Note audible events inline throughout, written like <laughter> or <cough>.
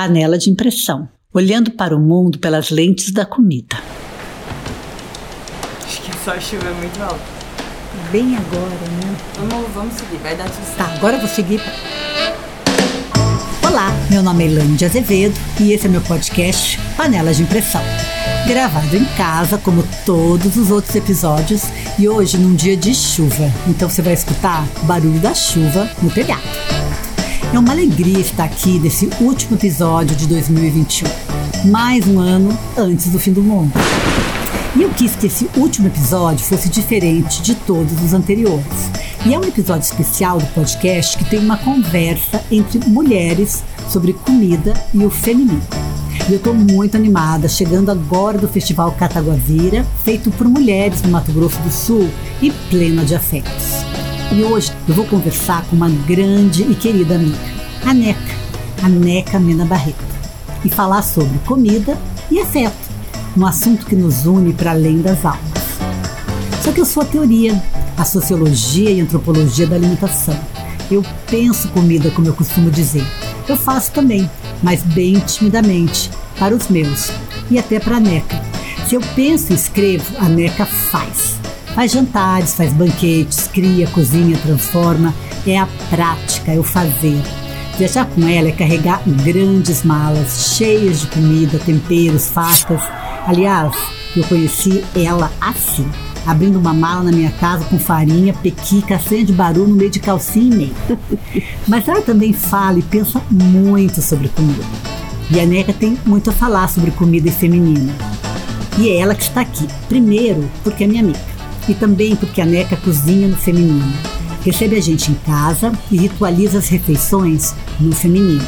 Panela de impressão, olhando para o mundo pelas lentes da comida. Acho que só chuva é muito alto. Bem agora, né? Vamos, vamos seguir, vai dar tudo certo. Tá, agora eu vou seguir. Olá, meu nome é Elaine de Azevedo e esse é meu podcast Panelas de Impressão. Gravado em casa, como todos os outros episódios, e hoje num dia de chuva. Então você vai escutar barulho da chuva no telhado. É uma alegria estar aqui nesse último episódio de 2021. Mais um ano antes do fim do mundo. E eu quis que esse último episódio fosse diferente de todos os anteriores. E é um episódio especial do podcast que tem uma conversa entre mulheres sobre comida e o feminino. E eu estou muito animada, chegando agora do Festival Cataguavira, feito por mulheres do Mato Grosso do Sul e plena de afetos. E hoje eu vou conversar com uma grande e querida amiga, a Neca, a Neca Mena Barreto, e falar sobre comida e afeto, um assunto que nos une para além das almas. Só que eu sou a teoria, a sociologia e antropologia da alimentação. Eu penso comida, como eu costumo dizer. Eu faço também, mas bem timidamente, para os meus e até para a NECA. Se eu penso e escrevo, a NECA faz. Faz jantares, faz banquetes, cria, cozinha, transforma. É a prática, é o fazer. Viajar com ela é carregar grandes malas cheias de comida, temperos, fatas. Aliás, eu conheci ela assim, abrindo uma mala na minha casa com farinha, pequi, castanha de baru no meio de calcinha e meio. Mas ela também fala e pensa muito sobre comida. E a Neca tem muito a falar sobre comida e feminina. E é ela que está aqui. Primeiro, porque é minha amiga e também porque a NECA cozinha no feminino. Recebe a gente em casa e ritualiza as refeições no feminino.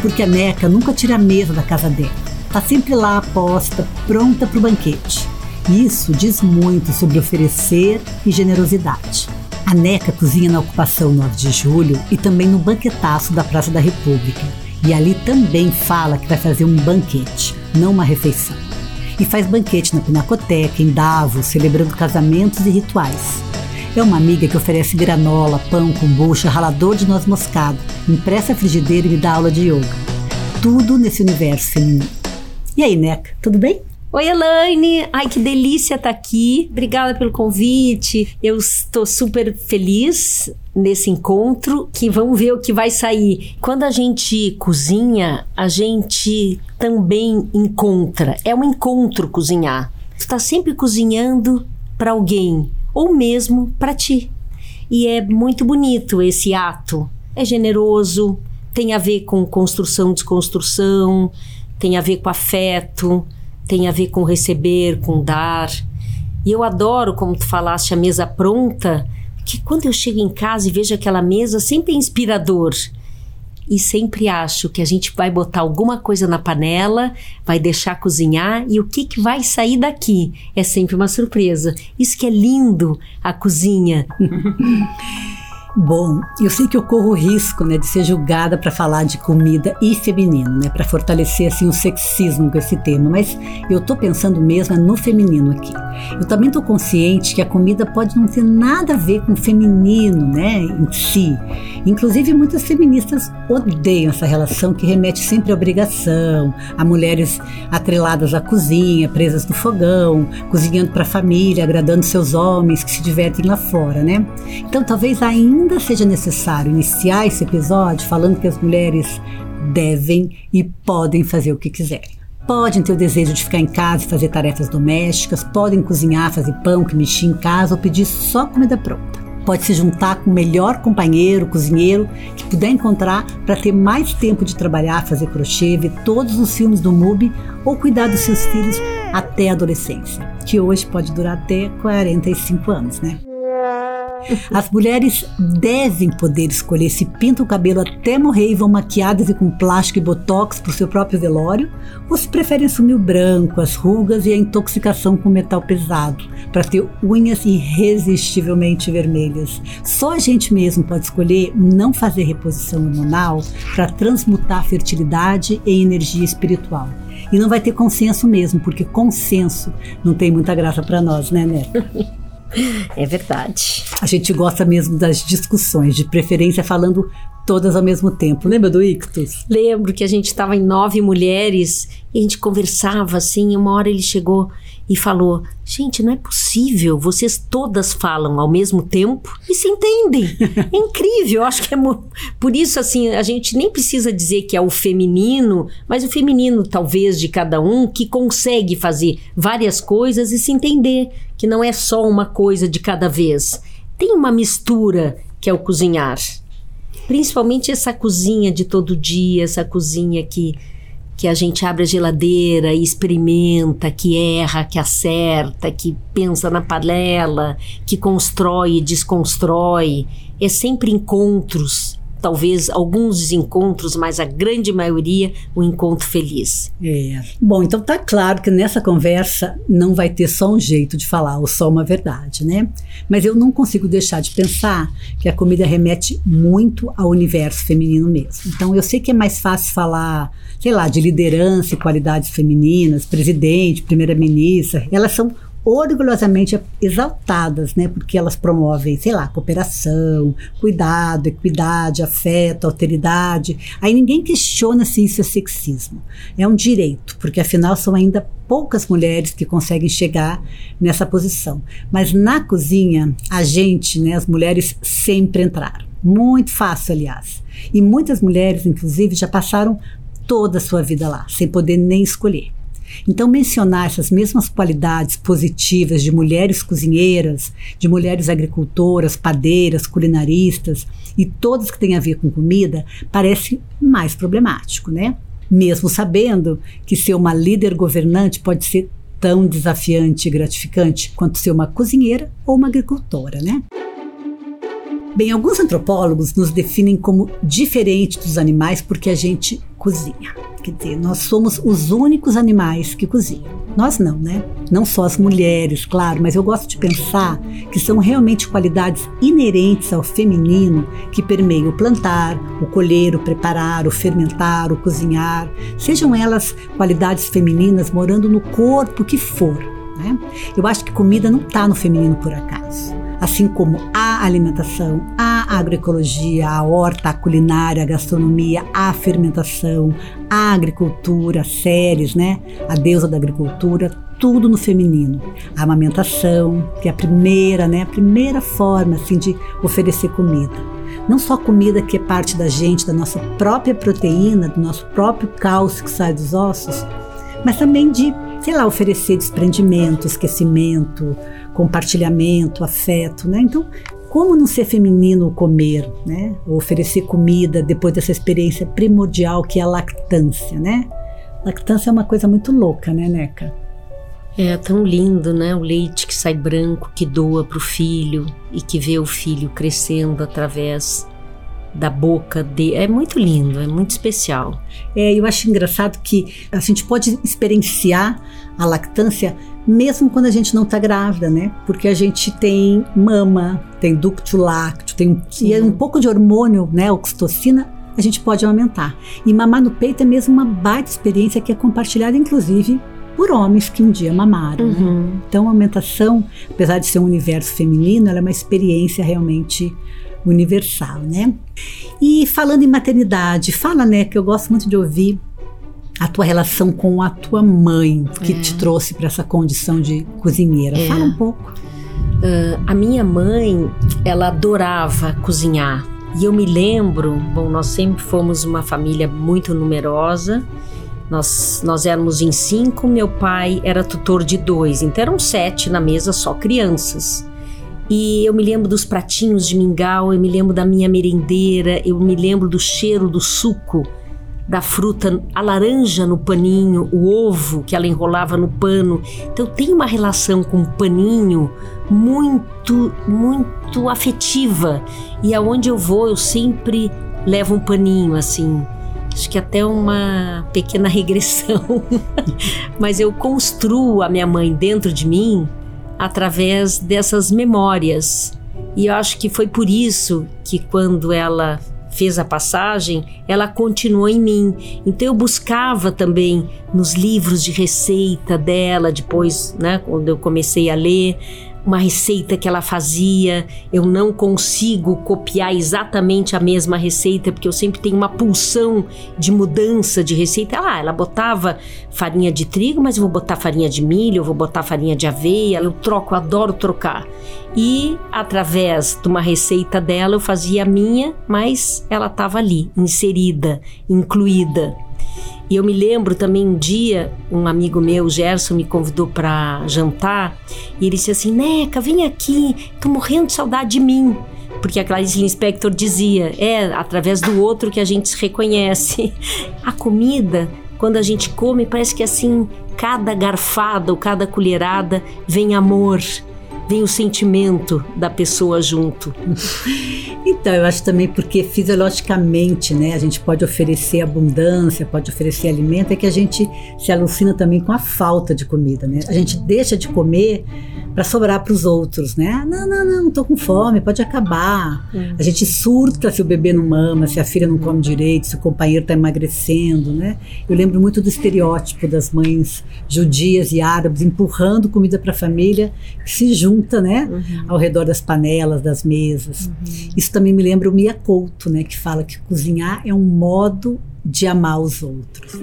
Porque a NECA nunca tira a mesa da casa dela. Está sempre lá aposta, pronta para o banquete. Isso diz muito sobre oferecer e generosidade. A NECA cozinha na ocupação 9 de julho e também no banquetaço da Praça da República. E ali também fala que vai fazer um banquete, não uma refeição e faz banquete na Pinacoteca, em Davos, celebrando casamentos e rituais. É uma amiga que oferece granola, pão, kombucha, ralador de noz moscada, impressa frigideira e me dá aula de yoga. Tudo nesse universo feminino. E aí, Neca, tudo bem? Oi, Elaine! Ai, que delícia estar tá aqui. Obrigada pelo convite. Eu estou super feliz nesse encontro, que vamos ver o que vai sair. Quando a gente cozinha, a gente também encontra. É um encontro cozinhar. Você está sempre cozinhando para alguém, ou mesmo para ti. E é muito bonito esse ato. É generoso, tem a ver com construção, desconstrução, tem a ver com afeto tem a ver com receber, com dar. E eu adoro, como tu falaste, a mesa pronta, que quando eu chego em casa e vejo aquela mesa, sempre é inspirador. E sempre acho que a gente vai botar alguma coisa na panela, vai deixar cozinhar e o que, que vai sair daqui é sempre uma surpresa. Isso que é lindo a cozinha. <laughs> Bom, eu sei que eu corro o risco, né, de ser julgada para falar de comida e feminino, né, para fortalecer assim o sexismo com esse tema, mas eu tô pensando mesmo é no feminino aqui. Eu também tô consciente que a comida pode não ter nada a ver com o feminino, né, em si. Inclusive muitas feministas odeiam essa relação que remete sempre à obrigação, a mulheres atreladas à cozinha, presas no fogão, cozinhando para a família, agradando seus homens que se divertem lá fora, né? Então talvez ainda ainda seja necessário iniciar esse episódio falando que as mulheres devem e podem fazer o que quiserem. Podem ter o desejo de ficar em casa e fazer tarefas domésticas, podem cozinhar, fazer pão, que mexer em casa ou pedir só comida pronta. Pode se juntar com o melhor companheiro, cozinheiro que puder encontrar para ter mais tempo de trabalhar, fazer crochê, ver todos os filmes do MUBI ou cuidar dos seus filhos até a adolescência, que hoje pode durar até 45 anos, né? As mulheres devem poder escolher se pintam o cabelo até morrer e vão maquiadas e com plástico e botox para o seu próprio velório, ou se preferem assumir o branco, as rugas e a intoxicação com metal pesado, para ter unhas irresistivelmente vermelhas. Só a gente mesmo pode escolher não fazer reposição hormonal para transmutar fertilidade em energia espiritual. E não vai ter consenso mesmo, porque consenso não tem muita graça para nós, né, Neto? <laughs> É verdade. A gente gosta mesmo das discussões, de preferência falando todas ao mesmo tempo. Lembra do Ictus? Lembro que a gente estava em nove mulheres e a gente conversava assim. E uma hora ele chegou e falou: Gente, não é possível, vocês todas falam ao mesmo tempo e se entendem. <laughs> É incrível, eu acho que é por isso assim, a gente nem precisa dizer que é o feminino, mas o feminino talvez de cada um que consegue fazer várias coisas e se entender, que não é só uma coisa de cada vez. Tem uma mistura que é o cozinhar. Principalmente essa cozinha de todo dia, essa cozinha que que a gente abre a geladeira e experimenta, que erra, que acerta, que pensa na panela, que constrói e desconstrói. É sempre encontros talvez alguns desencontros, mas a grande maioria um encontro feliz. É. Bom, então tá claro que nessa conversa não vai ter só um jeito de falar ou só uma verdade, né? Mas eu não consigo deixar de pensar que a comida remete muito ao universo feminino mesmo. Então eu sei que é mais fácil falar, sei lá, de liderança e qualidades femininas, presidente, primeira-ministra, elas são orgulhosamente exaltadas, né? Porque elas promovem, sei lá, cooperação, cuidado, equidade, afeto, alteridade. Aí ninguém questiona se isso é sexismo. É um direito, porque afinal são ainda poucas mulheres que conseguem chegar nessa posição. Mas na cozinha, a gente, né, as mulheres sempre entraram. Muito fácil, aliás. E muitas mulheres, inclusive, já passaram toda a sua vida lá, sem poder nem escolher. Então, mencionar essas mesmas qualidades positivas de mulheres cozinheiras, de mulheres agricultoras, padeiras, culinaristas e todas que têm a ver com comida, parece mais problemático, né? Mesmo sabendo que ser uma líder governante pode ser tão desafiante e gratificante quanto ser uma cozinheira ou uma agricultora, né? Bem, alguns antropólogos nos definem como diferentes dos animais porque a gente cozinha. Quer dizer, nós somos os únicos animais que cozinham. Nós não, né? Não só as mulheres, claro, mas eu gosto de pensar que são realmente qualidades inerentes ao feminino que permeiam o plantar, o colher, o preparar, o fermentar, o cozinhar, sejam elas qualidades femininas morando no corpo que for. Né? Eu acho que comida não está no feminino por acaso assim como a alimentação, a agroecologia, a horta, a culinária, a gastronomia, a fermentação, a agricultura, séries, né? A deusa da agricultura, tudo no feminino. A amamentação, que é a primeira, né? A primeira forma assim de oferecer comida. Não só comida que é parte da gente, da nossa própria proteína, do nosso próprio cálcio que sai dos ossos, mas também de, sei lá, oferecer desprendimento, esquecimento, compartilhamento, afeto, né? Então, como não ser feminino comer, né? Oferecer comida depois dessa experiência primordial que é a lactância, né? Lactância é uma coisa muito louca, né, Neca? É tão lindo, né? O leite que sai branco, que doa para o filho e que vê o filho crescendo através da boca de. É muito lindo, é muito especial. É, eu acho engraçado que a gente pode experienciar a lactância mesmo quando a gente não está grávida, né? Porque a gente tem mama, tem ducto lácteo, tem e é um pouco de hormônio, né, oxitocina, a gente pode aumentar. E mamar no peito é mesmo uma baita experiência que é compartilhada, inclusive, por homens que um dia mamaram. Né? Uhum. Né? Então, a amamentação, apesar de ser um universo feminino, ela é uma experiência realmente universal, né? E falando em maternidade, fala, né, que eu gosto muito de ouvir a tua relação com a tua mãe que é. te trouxe para essa condição de cozinheira. É. Fala um pouco. Uh, a minha mãe, ela adorava cozinhar. E eu me lembro, bom, nós sempre fomos uma família muito numerosa. Nós, nós éramos em cinco, meu pai era tutor de dois, então eram sete na mesa, só crianças. E eu me lembro dos pratinhos de mingau, eu me lembro da minha merendeira, eu me lembro do cheiro do suco da fruta, a laranja no paninho, o ovo que ela enrolava no pano. Então tem uma relação com o paninho muito, muito afetiva. E aonde eu vou, eu sempre levo um paninho assim. Acho que até uma pequena <laughs> regressão. Mas eu construo a minha mãe dentro de mim através dessas memórias. E eu acho que foi por isso que quando ela fez a passagem, ela continuou em mim. Então eu buscava também nos livros de receita dela, depois, né, quando eu comecei a ler, uma receita que ela fazia, eu não consigo copiar exatamente a mesma receita, porque eu sempre tenho uma pulsão de mudança de receita. Ah, ela botava farinha de trigo, mas eu vou botar farinha de milho, eu vou botar farinha de aveia, eu troco, eu adoro trocar. E através de uma receita dela eu fazia a minha, mas ela estava ali, inserida, incluída. E eu me lembro também um dia, um amigo meu, Gerson, me convidou para jantar e ele disse assim: Neca, vem aqui, tô morrendo de saudade de mim. Porque a Clarice Lispector dizia: é através do outro que a gente se reconhece. <laughs> A comida, quando a gente come, parece que assim, cada garfada ou cada colherada vem amor, vem o sentimento da pessoa junto. <laughs> Então, eu acho também porque fisiologicamente, né, a gente pode oferecer abundância, pode oferecer alimento, é que a gente se alucina também com a falta de comida, né? A gente deixa de comer para sobrar para os outros, né? Não, não, não, tô com fome, pode acabar. Hum. A gente surta se o bebê não mama, se a filha não come direito, se o companheiro está emagrecendo, né? Eu lembro muito do estereótipo das mães judias e árabes empurrando comida para a família que se junta, né? Uhum. Ao redor das panelas, das mesas. Uhum. Isso também me lembra o Mia Couto, né? Que fala que cozinhar é um modo de amar os outros.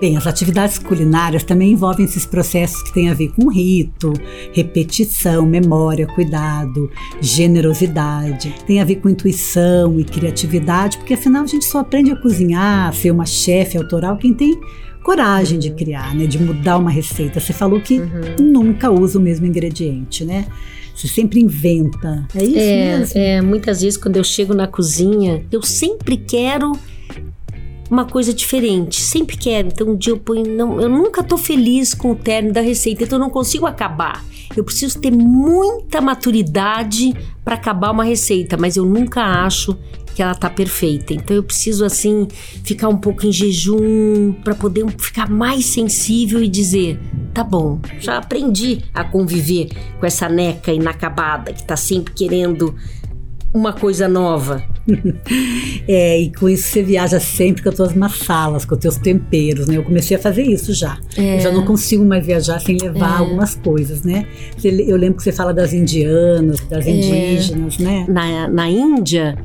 Bem, as atividades culinárias também envolvem esses processos que têm a ver com rito, repetição, memória, cuidado, generosidade. Tem a ver com intuição e criatividade, porque afinal a gente só aprende a cozinhar, a ser uma chefe autoral quem tem coragem de criar, né, de mudar uma receita. Você falou que uhum. nunca usa o mesmo ingrediente, né? Você sempre inventa. É isso é, mesmo? É, muitas vezes quando eu chego na cozinha, eu sempre quero uma coisa diferente. Sempre quero. Então um dia eu ponho. Não, eu nunca tô feliz com o término da receita, então eu não consigo acabar. Eu preciso ter muita maturidade para acabar uma receita, mas eu nunca acho que ela tá perfeita. Então eu preciso assim ficar um pouco em jejum para poder ficar mais sensível e dizer, tá bom, já aprendi a conviver com essa neca inacabada que tá sempre querendo uma coisa nova. <laughs> é, e com isso você viaja sempre com as tuas massalas, com os teus temperos, né? Eu comecei a fazer isso já. É. Eu já não consigo mais viajar sem levar é. algumas coisas, né? Eu lembro que você fala das indianas, das é. indígenas, né? Na, na Índia,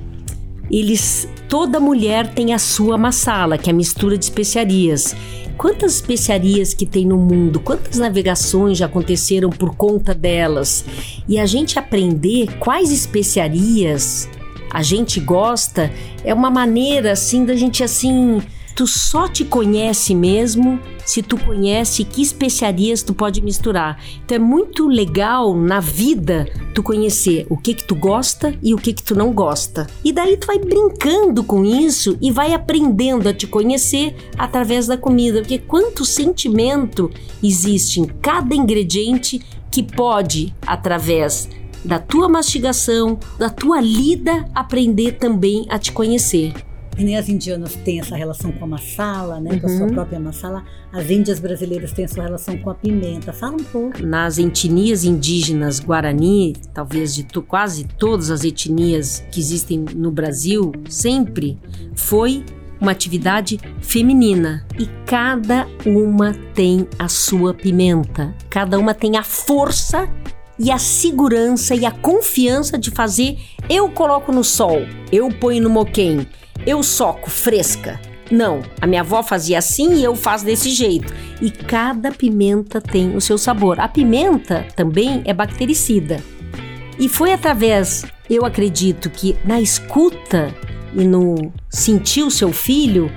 eles toda mulher tem a sua massala, que é a mistura de especiarias. Quantas especiarias que tem no mundo, quantas navegações já aconteceram por conta delas. E a gente aprender quais especiarias a gente gosta é uma maneira assim da gente assim tu só te conhece mesmo se tu conhece que especiarias tu pode misturar. Então é muito legal na vida tu conhecer o que que tu gosta e o que que tu não gosta. E daí tu vai brincando com isso e vai aprendendo a te conhecer através da comida, porque quanto sentimento existe em cada ingrediente que pode através da tua mastigação, da tua lida, aprender também a te conhecer. E nem as indianas têm essa relação com a massala, né? Uhum. Com a sua uhum. própria massala. As índias brasileiras têm a sua relação com a pimenta. Fala um pouco. Nas etnias indígenas Guarani, talvez de to quase todas as etnias que existem no Brasil, sempre foi uma atividade feminina e cada uma tem a sua pimenta, cada uma tem a força e a segurança e a confiança de fazer. Eu coloco no sol, eu ponho no moquém, eu soco fresca. Não, a minha avó fazia assim e eu faço desse jeito. E cada pimenta tem o seu sabor. A pimenta também é bactericida. E foi através, eu acredito que na escuta e no sentir o seu filho,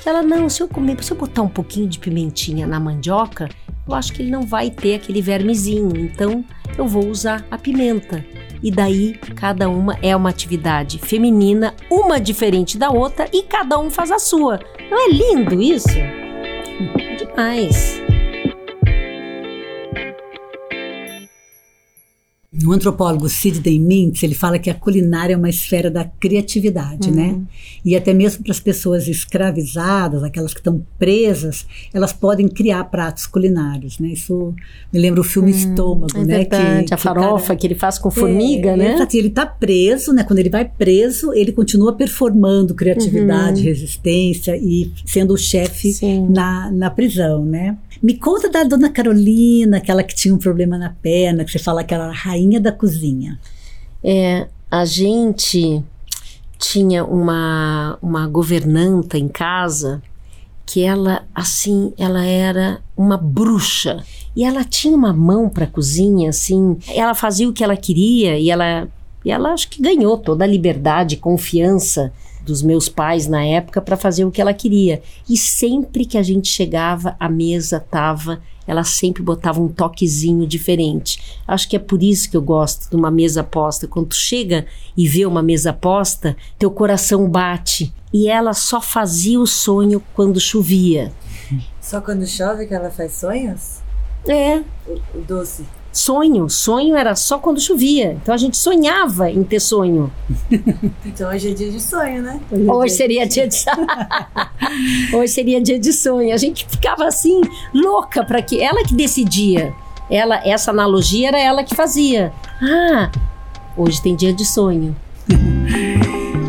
que ela, não, se eu comer, se eu botar um pouquinho de pimentinha na mandioca, eu acho que ele não vai ter aquele vermezinho. Então, eu vou usar a pimenta. E daí, cada uma é uma atividade feminina, uma diferente da outra, e cada um faz a sua. Não é lindo isso? Demais. O antropólogo Sidney Mintz, ele fala que a culinária é uma esfera da criatividade, né? Uhum. E até mesmo para as pessoas escravizadas, aquelas que estão presas, elas podem criar pratos culinários, né? Isso me lembra o filme Estômago, É né? verdade, que, a que o cara- farofa que ele faz com formiga, é, né? ele está preso, né? Quando ele vai preso, ele continua performando criatividade, resistência e sendo o chefe Uhum. Sim. na, na prisão, né? Me conta da dona Carolina, aquela que tinha um problema na perna, que você fala que era a rainha da cozinha. É, a gente tinha uma, uma governanta em casa que ela, assim, ela era uma bruxa. E ela tinha uma mão para cozinha, assim. Ela fazia o que ela queria e ela, e ela acho que ganhou toda a liberdade, confiança dos meus pais na época para fazer o que ela queria. E sempre que a gente chegava, a mesa tava, ela sempre botava um toquezinho diferente. Acho que é por isso que eu gosto de uma mesa posta. Quando tu chega e vê uma mesa posta, teu coração bate. E ela só fazia o sonho quando chovia. Só quando chove que ela faz sonhos? É, O, o doce. Sonho. Sonho era só quando chovia. Então a gente sonhava em ter sonho. <laughs> Então hoje é dia de sonho, né? Hoje seria dia de <laughs> Hoje seria dia de sonho. A gente ficava assim louca para que ela que decidia. Ela essa analogia era ela que fazia. Ah, hoje tem dia de sonho. <laughs>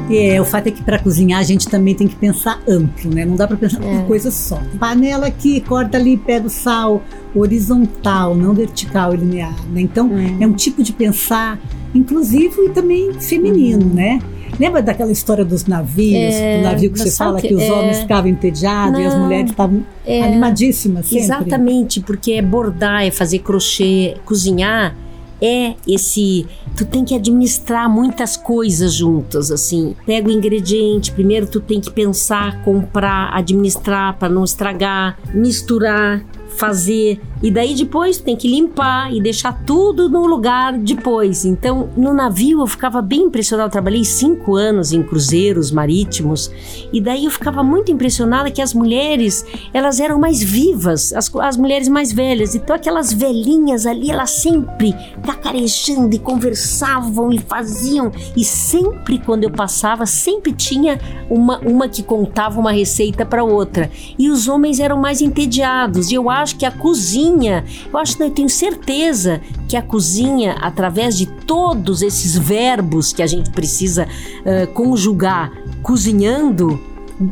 É, o fato é que para cozinhar a gente também tem que pensar amplo, né? Não dá para pensar É. uma coisa só. Panela aqui, corta ali, pega o sal, horizontal, não vertical e linear, né? Então é um tipo de pensar inclusivo e também feminino, né? Lembra daquela história dos navios, Uhum. É, do navio que você fala que- que, os é. homens ficavam entediados e as Não, mulheres estavam é. animadíssimas sempre? Exatamente, porque é bordar, é fazer crochê, cozinhar é esse. Tu tem que administrar muitas coisas juntas, assim. Pega o ingrediente, primeiro tu tem que pensar, comprar, administrar para não estragar, misturar, fazer. E daí depois tem que limpar e deixar tudo no lugar depois. Então, no navio eu ficava bem impressionada. Eu trabalhei cinco anos em cruzeiros marítimos e daí eu ficava muito impressionada que as mulheres elas eram mais vivas, as, as mulheres mais velhas. Então aquelas velhinhas ali, elas sempre cacarejando e conversavam e faziam. E sempre quando eu passava, sempre tinha uma, uma que contava uma receita para outra. E os homens eram mais entediados. E eu acho que a cozinha, eu acho, não, eu tenho certeza que a cozinha, através de todos esses verbos que a gente precisa eh, conjugar cozinhando,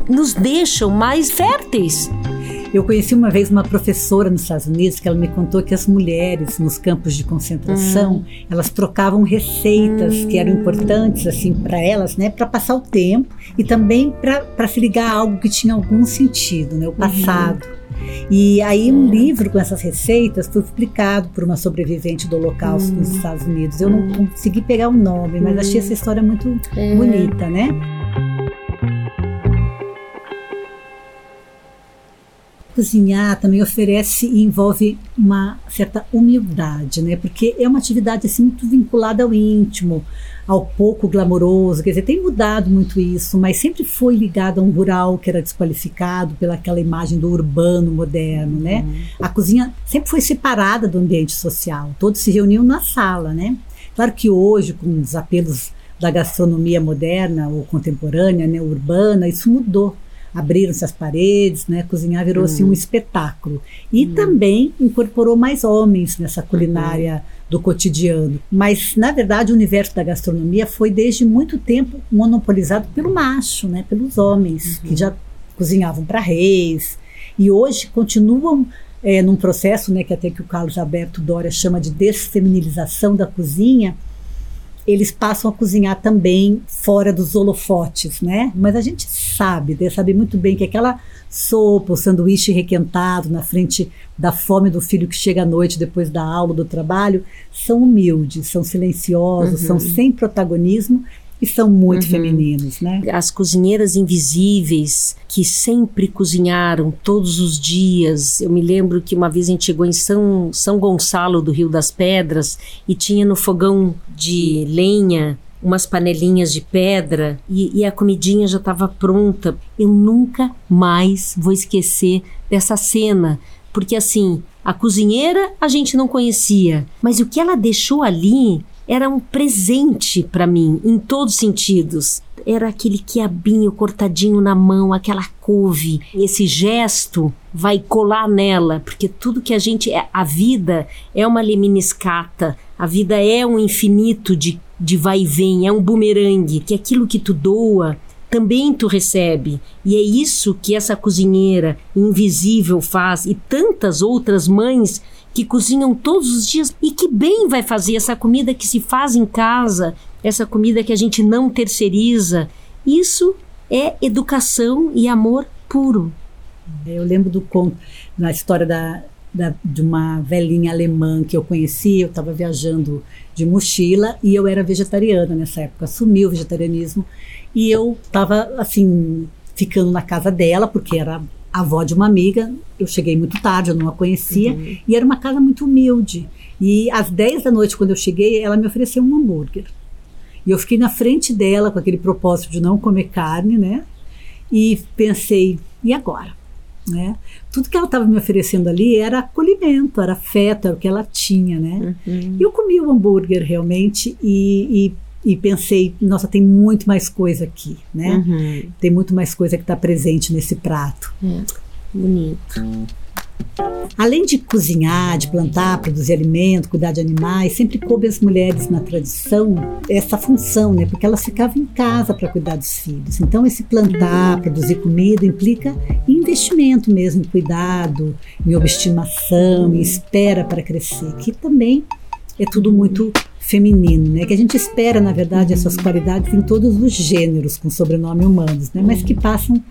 nos deixam mais férteis. Eu conheci uma vez uma professora nos Estados Unidos que ela me contou que as mulheres nos campos de concentração Hum. elas trocavam receitas que eram importantes assim para elas, né, para passar o tempo e também para se ligar a algo que tinha algum sentido, né, o passado. E aí um livro com essas receitas foi publicado por uma sobrevivente do Holocausto nos Estados Unidos. Eu não consegui pegar o nome, mas achei essa história muito bonita, né? Cozinhar também oferece e envolve uma certa humildade, né? Porque é uma atividade assim muito vinculada ao íntimo, ao pouco glamouroso. Quer dizer, tem mudado muito isso, mas sempre foi ligado a um rural que era desqualificado pelaquela imagem do urbano moderno, né? A cozinha sempre foi separada do ambiente social. Todos se reuniam na sala, né? Claro que hoje, com os apelos da gastronomia moderna ou contemporânea, né, urbana, isso mudou abriram-se as paredes, né? Cozinhar virou assim um espetáculo. E também incorporou mais homens nessa culinária do cotidiano. Mas na verdade o universo da gastronomia foi desde muito tempo monopolizado pelo macho, né? Pelos homens que já cozinhavam para reis e hoje continuam é, num processo, né? Que até que o Carlos Alberto Dória chama de desfeminilização da cozinha eles passam a cozinhar também fora dos holofotes, né? Mas a gente sabe, né? sabe muito bem que aquela sopa, o sanduíche requentado na frente da fome do filho que chega à noite depois da aula, do trabalho, são humildes, são silenciosos, são sem protagonismo e são muito femininos, né? As cozinheiras invisíveis que sempre cozinharam todos os dias. Eu me lembro que uma vez a gente chegou em São, São Gonçalo do Rio das Pedras e tinha no fogão de lenha umas panelinhas de pedra e, e a comidinha já estava pronta. Eu nunca mais vou esquecer dessa cena Porque assim, a cozinheira a gente não conhecia, mas o que ela deixou ali era um presente para mim, em todos os sentidos. Era aquele quiabinho cortadinho na mão, aquela couve. Esse gesto vai colar nela, porque tudo que a gente é, a vida é uma leminiscata, a vida é um infinito de, de vai e vem, é um bumerangue, que aquilo que tu doa também tu recebe. E é isso que essa cozinheira invisível faz e tantas outras mães que cozinham todos os dias e que bem vai fazer essa comida que se faz em casa, essa comida que a gente não terceiriza. Isso é educação e amor puro. Eu lembro do conto, na história da, da, de uma velhinha alemã que eu conheci, eu estava viajando de mochila e eu era vegetariana nessa época, assumi o vegetarianismo e eu estava assim ficando na casa dela porque era a avó de uma amiga. Eu cheguei muito tarde, eu não a conhecia uhum. e era uma casa muito humilde. E às 10 da noite quando eu cheguei, ela me ofereceu um hambúrguer. E eu fiquei na frente dela com aquele propósito de não comer carne, né? E pensei, e agora? Né? Tudo que ela estava me oferecendo ali era acolhimento, era afeto, era o que ela tinha, né? Uhum. E eu comi o hambúrguer realmente e, e, e, pensei, nossa, tem muito mais coisa aqui, né? Uhum. Tem muito mais coisa que está presente nesse prato. É. Bonito. Além de cozinhar, de plantar, produzir alimento, cuidar de animais, sempre coube às mulheres na tradição essa função, né? Porque elas ficavam em casa para cuidar dos filhos. Então, esse plantar, produzir comida implica investimento mesmo, em cuidado, em obstimação, em espera para crescer, que também é tudo muito feminino, né? Que a gente espera, na verdade, essas qualidades em todos os gêneros com sobrenome humanos, né? Mas que passam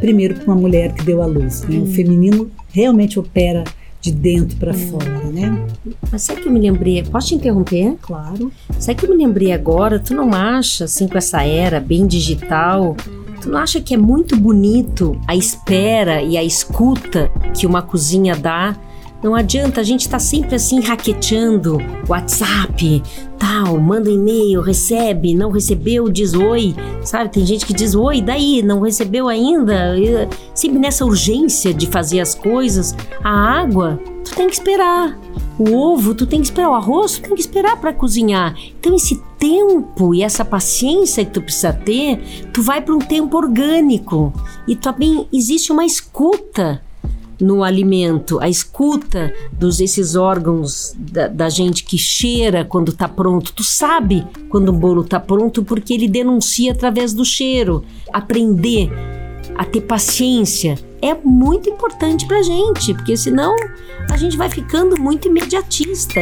primeiro por uma mulher que deu à luz, né? O feminino realmente opera de dentro para fora, né? Mas sabe que eu me lembrei? Posso te interromper? Claro. Sabe que eu me lembrei agora? Tu não acha, assim, com essa era bem digital, tu não acha que é muito bonito a espera e a escuta que uma cozinha dá não adianta, a gente estar tá sempre assim raqueteando WhatsApp, tal, manda e-mail, recebe, não recebeu, diz oi, sabe? Tem gente que diz oi, daí, não recebeu ainda, sempre nessa urgência de fazer as coisas. A água, tu tem que esperar. O ovo, tu tem que esperar. O arroz, tu tem que esperar para cozinhar. Então, esse tempo e essa paciência que tu precisa ter, tu vai para um tempo orgânico. E também existe uma escuta no alimento, a escuta dos esses órgãos da, da gente que cheira quando está pronto. Tu sabe quando um bolo está pronto porque ele denuncia através do cheiro. Aprender a ter paciência é muito importante para gente, porque senão a gente vai ficando muito imediatista.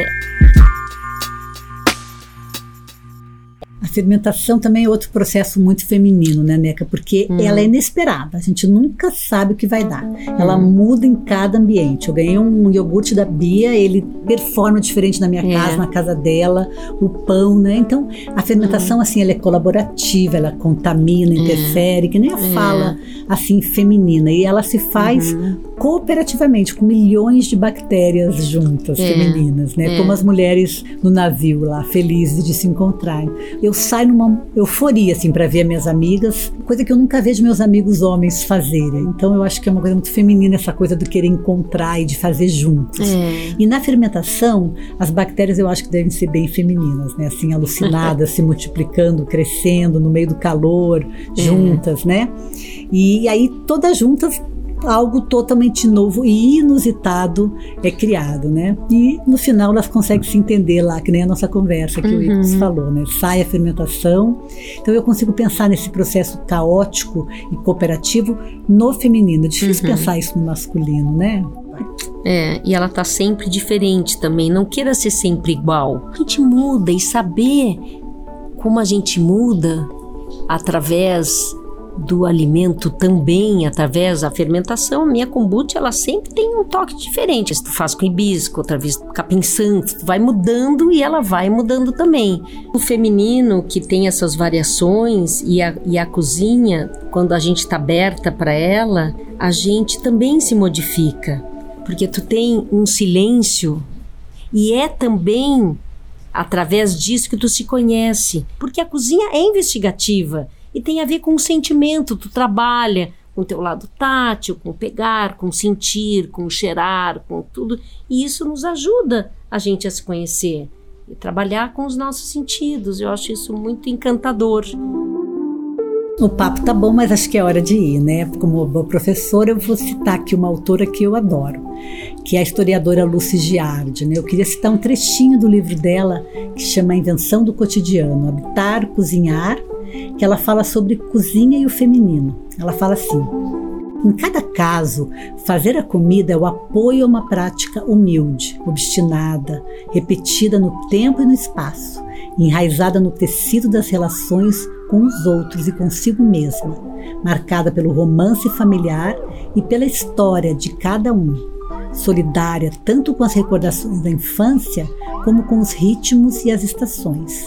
A fermentação também é outro processo muito feminino, né, Neca? Porque hum. ela é inesperada. A gente nunca sabe o que vai dar. Hum. Ela muda em cada ambiente. Eu ganhei um iogurte da Bia, ele performa diferente na minha é. casa, na casa dela, o pão, né? Então, a fermentação, hum. assim, ela é colaborativa, ela contamina, é. interfere, que nem a é. fala, assim, feminina. E ela se faz uhum. cooperativamente, com milhões de bactérias juntas, é. femininas, né? É. Como as mulheres no navio lá, felizes de se encontrarem. Eu saio numa euforia, assim, para ver minhas amigas, coisa que eu nunca vejo meus amigos homens fazerem. Então eu acho que é uma coisa muito feminina essa coisa do querer encontrar e de fazer juntos. É. E na fermentação, as bactérias eu acho que devem ser bem femininas, né? Assim, alucinadas, <laughs> se multiplicando, crescendo no meio do calor, é. juntas, né? E aí todas juntas algo totalmente novo e inusitado é criado, né? E no final elas conseguem se entender lá, que nem a nossa conversa que uhum. o Icos falou, né? Sai a fermentação. Então eu consigo pensar nesse processo caótico e cooperativo no feminino. É difícil uhum. pensar isso no masculino, né? É, e ela tá sempre diferente também. Não queira ser sempre igual. A gente muda e saber como a gente muda através do alimento também através da fermentação, a minha kombucha ela sempre tem um toque diferente. Se tu faz com hibisco, outra vez capim santo, vai mudando e ela vai mudando também. O feminino que tem essas variações e a, e a cozinha, quando a gente está aberta para ela, a gente também se modifica, porque tu tem um silêncio e é também através disso que tu se conhece, porque a cozinha é investigativa e tem a ver com o sentimento, tu trabalha com o teu lado tátil, com pegar, com sentir, com cheirar, com tudo. E isso nos ajuda a gente a se conhecer e trabalhar com os nossos sentidos. Eu acho isso muito encantador. O papo tá bom, mas acho que é hora de ir, né? Como boa professora, eu vou citar aqui uma autora que eu adoro, que é a historiadora Lucy Giardi. Né? Eu queria citar um trechinho do livro dela que chama A Invenção do Cotidiano, Habitar, Cozinhar, que ela fala sobre cozinha e o feminino. Ela fala assim: em cada caso, fazer a comida é o apoio a uma prática humilde, obstinada, repetida no tempo e no espaço, enraizada no tecido das relações com os outros e consigo mesma, marcada pelo romance familiar e pela história de cada um, solidária tanto com as recordações da infância como com os ritmos e as estações.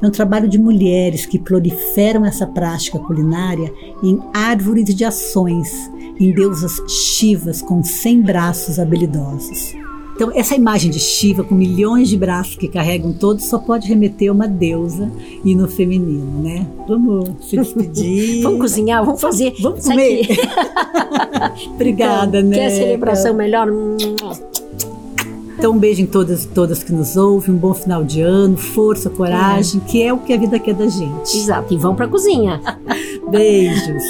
É um trabalho de mulheres que proliferam essa prática culinária em árvores de ações, em deusas chivas com cem braços habilidosos. Então, essa imagem de Shiva com milhões de braços que carregam todos só pode remeter a uma deusa e no feminino, né? Vamos se despedir. <laughs> vamos cozinhar, vamos fazer. Vamos comer. <laughs> Obrigada, então, né? Quer celebração melhor? Então, um beijo em todas e todas que nos ouvem, um bom final de ano, força, coragem, é. que é o que a vida quer da gente. Exato, e vão pra cozinha. <laughs> Beijos.